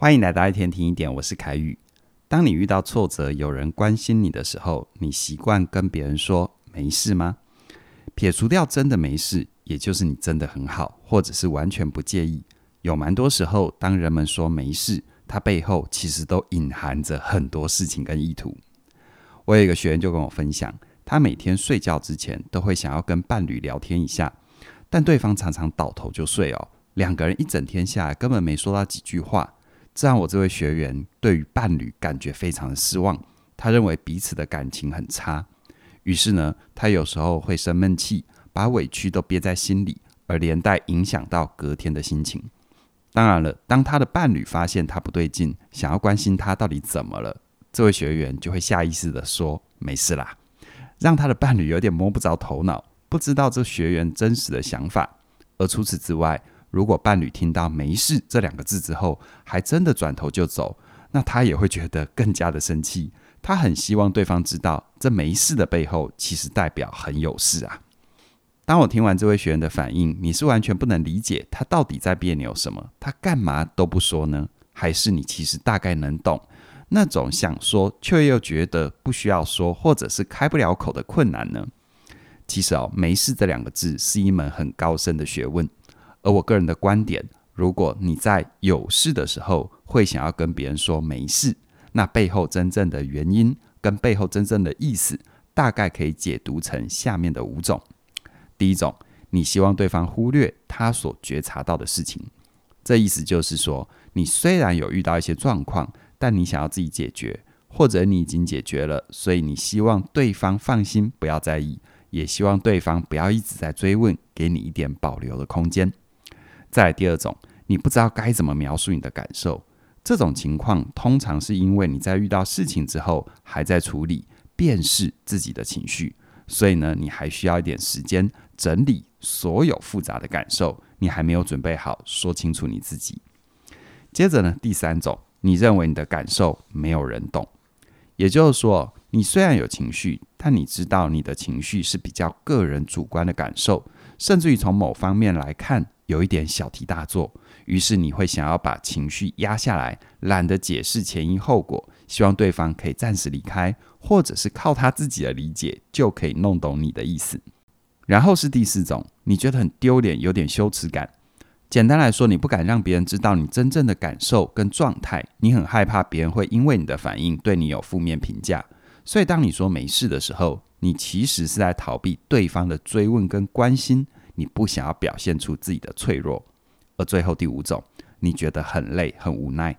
欢迎来到一天听一点，我是凯宇。当你遇到挫折，有人关心你的时候，你习惯跟别人说没事吗？撇除掉真的没事，也就是你真的很好，或者是完全不介意。有蛮多时候，当人们说没事，它背后其实都隐含着很多事情跟意图。我有一个学员就跟我分享，他每天睡觉之前都会想要跟伴侣聊天一下，但对方常常倒头就睡哦，两个人一整天下来根本没说到几句话。这让我这位学员对于伴侣感觉非常的失望，他认为彼此的感情很差，于是呢，他有时候会生闷气，把委屈都憋在心里，而连带影响到隔天的心情。当然了，当他的伴侣发现他不对劲，想要关心他到底怎么了，这位学员就会下意识地说没事啦，让他的伴侣有点摸不着头脑，不知道这学员真实的想法。而除此之外，如果伴侣听到“没事”这两个字之后，还真的转头就走，那他也会觉得更加的生气。他很希望对方知道，这“没事”的背后，其实代表很有事啊。当我听完这位学员的反应，你是完全不能理解他到底在别扭什么？他干嘛都不说呢？还是你其实大概能懂那种想说却又觉得不需要说，或者是开不了口的困难呢？其实哦，“没事”这两个字是一门很高深的学问。而我个人的观点，如果你在有事的时候会想要跟别人说没事，那背后真正的原因跟背后真正的意思，大概可以解读成下面的五种。第一种，你希望对方忽略他所觉察到的事情，这意思就是说，你虽然有遇到一些状况，但你想要自己解决，或者你已经解决了，所以你希望对方放心，不要在意，也希望对方不要一直在追问，给你一点保留的空间。再来第二种，你不知道该怎么描述你的感受。这种情况通常是因为你在遇到事情之后，还在处理、辨识自己的情绪，所以呢，你还需要一点时间整理所有复杂的感受，你还没有准备好说清楚你自己。接着呢，第三种，你认为你的感受没有人懂，也就是说，你虽然有情绪，但你知道你的情绪是比较个人主观的感受，甚至于从某方面来看。有一点小题大做，于是你会想要把情绪压下来，懒得解释前因后果，希望对方可以暂时离开，或者是靠他自己的理解就可以弄懂你的意思。然后是第四种，你觉得很丢脸，有点羞耻感。简单来说，你不敢让别人知道你真正的感受跟状态，你很害怕别人会因为你的反应对你有负面评价，所以当你说没事的时候，你其实是在逃避对方的追问跟关心。你不想要表现出自己的脆弱，而最后第五种，你觉得很累、很无奈。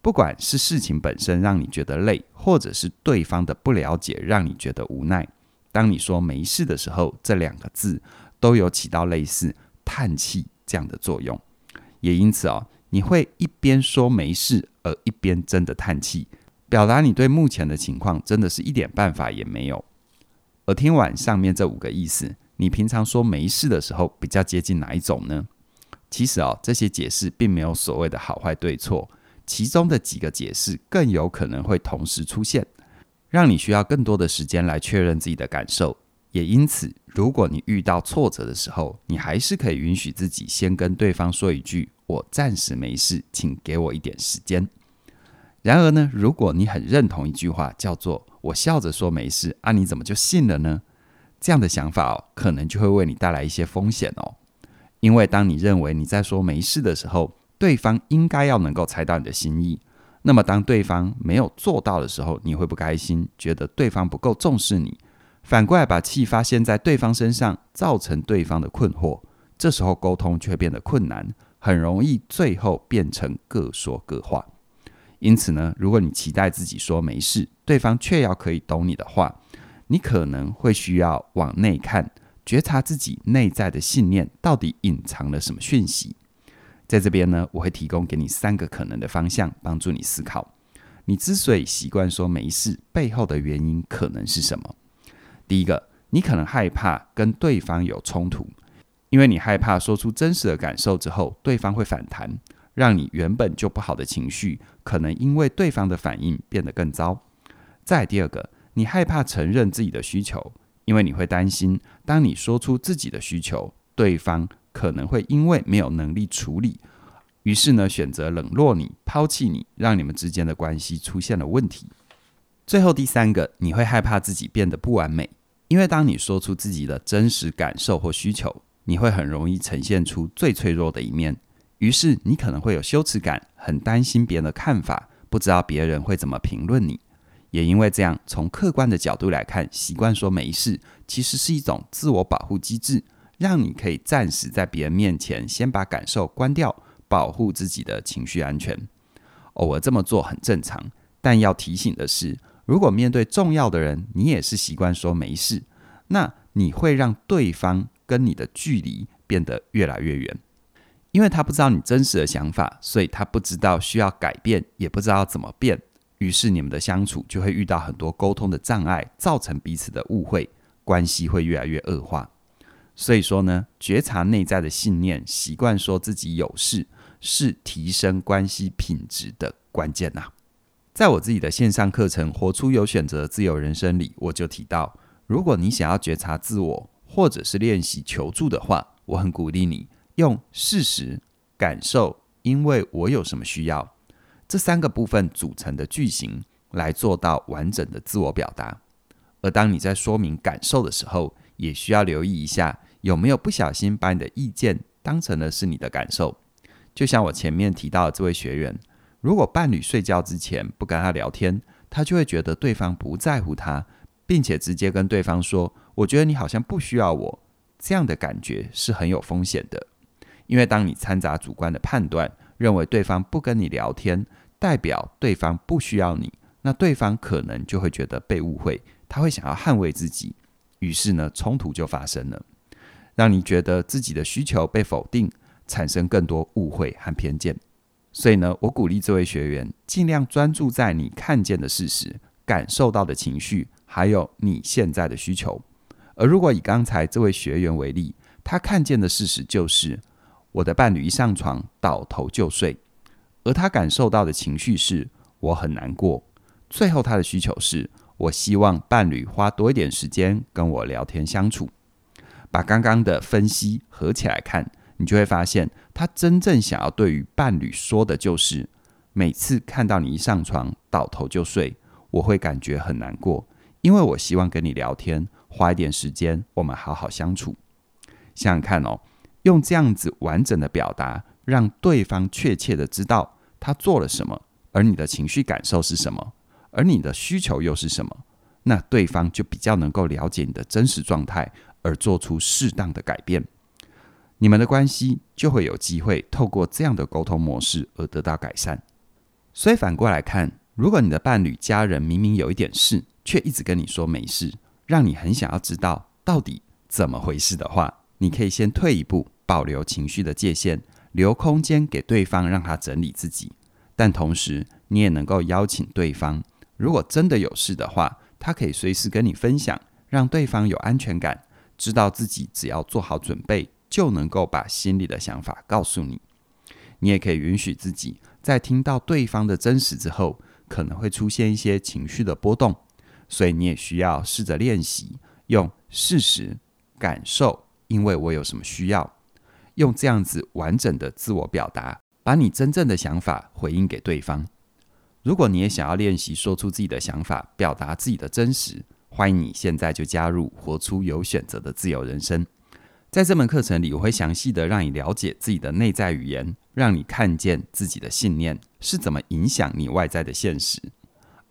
不管是事情本身让你觉得累，或者是对方的不了解让你觉得无奈。当你说没事的时候，这两个字都有起到类似叹气这样的作用。也因此哦，你会一边说没事，而一边真的叹气，表达你对目前的情况真的是一点办法也没有。而听完上面这五个意思。你平常说没事的时候，比较接近哪一种呢？其实哦，这些解释并没有所谓的好坏对错，其中的几个解释更有可能会同时出现，让你需要更多的时间来确认自己的感受。也因此，如果你遇到挫折的时候，你还是可以允许自己先跟对方说一句：“我暂时没事，请给我一点时间。”然而呢，如果你很认同一句话，叫做“我笑着说没事”，啊，你怎么就信了呢？这样的想法哦，可能就会为你带来一些风险哦。因为当你认为你在说没事的时候，对方应该要能够猜到你的心意。那么当对方没有做到的时候，你会不开心，觉得对方不够重视你，反过来把气发泄在对方身上，造成对方的困惑。这时候沟通就会变得困难，很容易最后变成各说各话。因此呢，如果你期待自己说没事，对方却要可以懂你的话。你可能会需要往内看，觉察自己内在的信念到底隐藏了什么讯息。在这边呢，我会提供给你三个可能的方向，帮助你思考。你之所以习惯说没事，背后的原因可能是什么？第一个，你可能害怕跟对方有冲突，因为你害怕说出真实的感受之后，对方会反弹，让你原本就不好的情绪，可能因为对方的反应变得更糟。再第二个。你害怕承认自己的需求，因为你会担心，当你说出自己的需求，对方可能会因为没有能力处理，于是呢，选择冷落你、抛弃你，让你们之间的关系出现了问题。最后第三个，你会害怕自己变得不完美，因为当你说出自己的真实感受或需求，你会很容易呈现出最脆弱的一面。于是你可能会有羞耻感，很担心别人的看法，不知道别人会怎么评论你。也因为这样，从客观的角度来看，习惯说没事，其实是一种自我保护机制，让你可以暂时在别人面前先把感受关掉，保护自己的情绪安全。偶尔这么做很正常，但要提醒的是，如果面对重要的人，你也是习惯说没事，那你会让对方跟你的距离变得越来越远，因为他不知道你真实的想法，所以他不知道需要改变，也不知道怎么变。于是你们的相处就会遇到很多沟通的障碍，造成彼此的误会，关系会越来越恶化。所以说呢，觉察内在的信念，习惯说自己有事，是提升关系品质的关键呐。在我自己的线上课程《活出有选择的自由人生》里，我就提到，如果你想要觉察自我，或者是练习求助的话，我很鼓励你用事实、感受，因为我有什么需要。这三个部分组成的句型来做到完整的自我表达。而当你在说明感受的时候，也需要留意一下有没有不小心把你的意见当成了是你的感受。就像我前面提到的这位学员，如果伴侣睡觉之前不跟他聊天，他就会觉得对方不在乎他，并且直接跟对方说：“我觉得你好像不需要我。”这样的感觉是很有风险的，因为当你掺杂主观的判断，认为对方不跟你聊天，代表对方不需要你，那对方可能就会觉得被误会，他会想要捍卫自己，于是呢，冲突就发生了，让你觉得自己的需求被否定，产生更多误会和偏见。所以呢，我鼓励这位学员尽量专注在你看见的事实、感受到的情绪，还有你现在的需求。而如果以刚才这位学员为例，他看见的事实就是我的伴侣一上床倒头就睡。而他感受到的情绪是我很难过。最后，他的需求是我希望伴侣花多一点时间跟我聊天相处。把刚刚的分析合起来看，你就会发现，他真正想要对于伴侣说的就是：每次看到你一上床倒头就睡，我会感觉很难过，因为我希望跟你聊天，花一点时间，我们好好相处。想想看哦，用这样子完整的表达，让对方确切的知道。他做了什么，而你的情绪感受是什么，而你的需求又是什么？那对方就比较能够了解你的真实状态，而做出适当的改变。你们的关系就会有机会透过这样的沟通模式而得到改善。所以反过来看，如果你的伴侣、家人明明有一点事，却一直跟你说没事，让你很想要知道到底怎么回事的话，你可以先退一步，保留情绪的界限。留空间给对方，让他整理自己，但同时你也能够邀请对方，如果真的有事的话，他可以随时跟你分享，让对方有安全感，知道自己只要做好准备，就能够把心里的想法告诉你。你也可以允许自己在听到对方的真实之后，可能会出现一些情绪的波动，所以你也需要试着练习用事实感受，因为我有什么需要。用这样子完整的自我表达，把你真正的想法回应给对方。如果你也想要练习说出自己的想法，表达自己的真实，欢迎你现在就加入活出有选择的自由人生。在这门课程里，我会详细的让你了解自己的内在语言，让你看见自己的信念是怎么影响你外在的现实。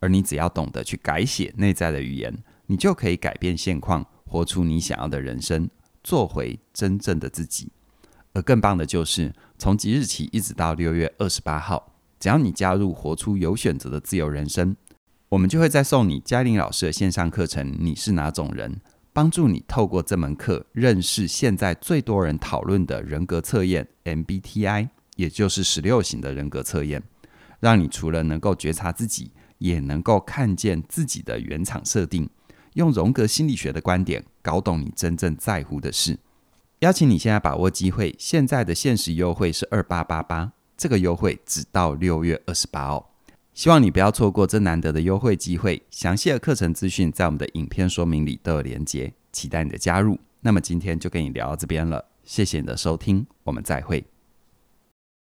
而你只要懂得去改写内在的语言，你就可以改变现况，活出你想要的人生，做回真正的自己。而更棒的就是，从即日起一直到六月二十八号，只要你加入“活出有选择的自由人生”，我们就会再送你嘉玲老师的线上课程。你是哪种人？帮助你透过这门课认识现在最多人讨论的人格测验 MBTI，也就是十六型的人格测验，让你除了能够觉察自己，也能够看见自己的原厂设定，用荣格心理学的观点搞懂你真正在乎的事。邀请你现在把握机会，现在的限时优惠是二八八八，这个优惠只到六月二十八哦。希望你不要错过这难得的优惠机会。详细的课程资讯在我们的影片说明里都有连结，期待你的加入。那么今天就跟你聊到这边了，谢谢你的收听，我们再会。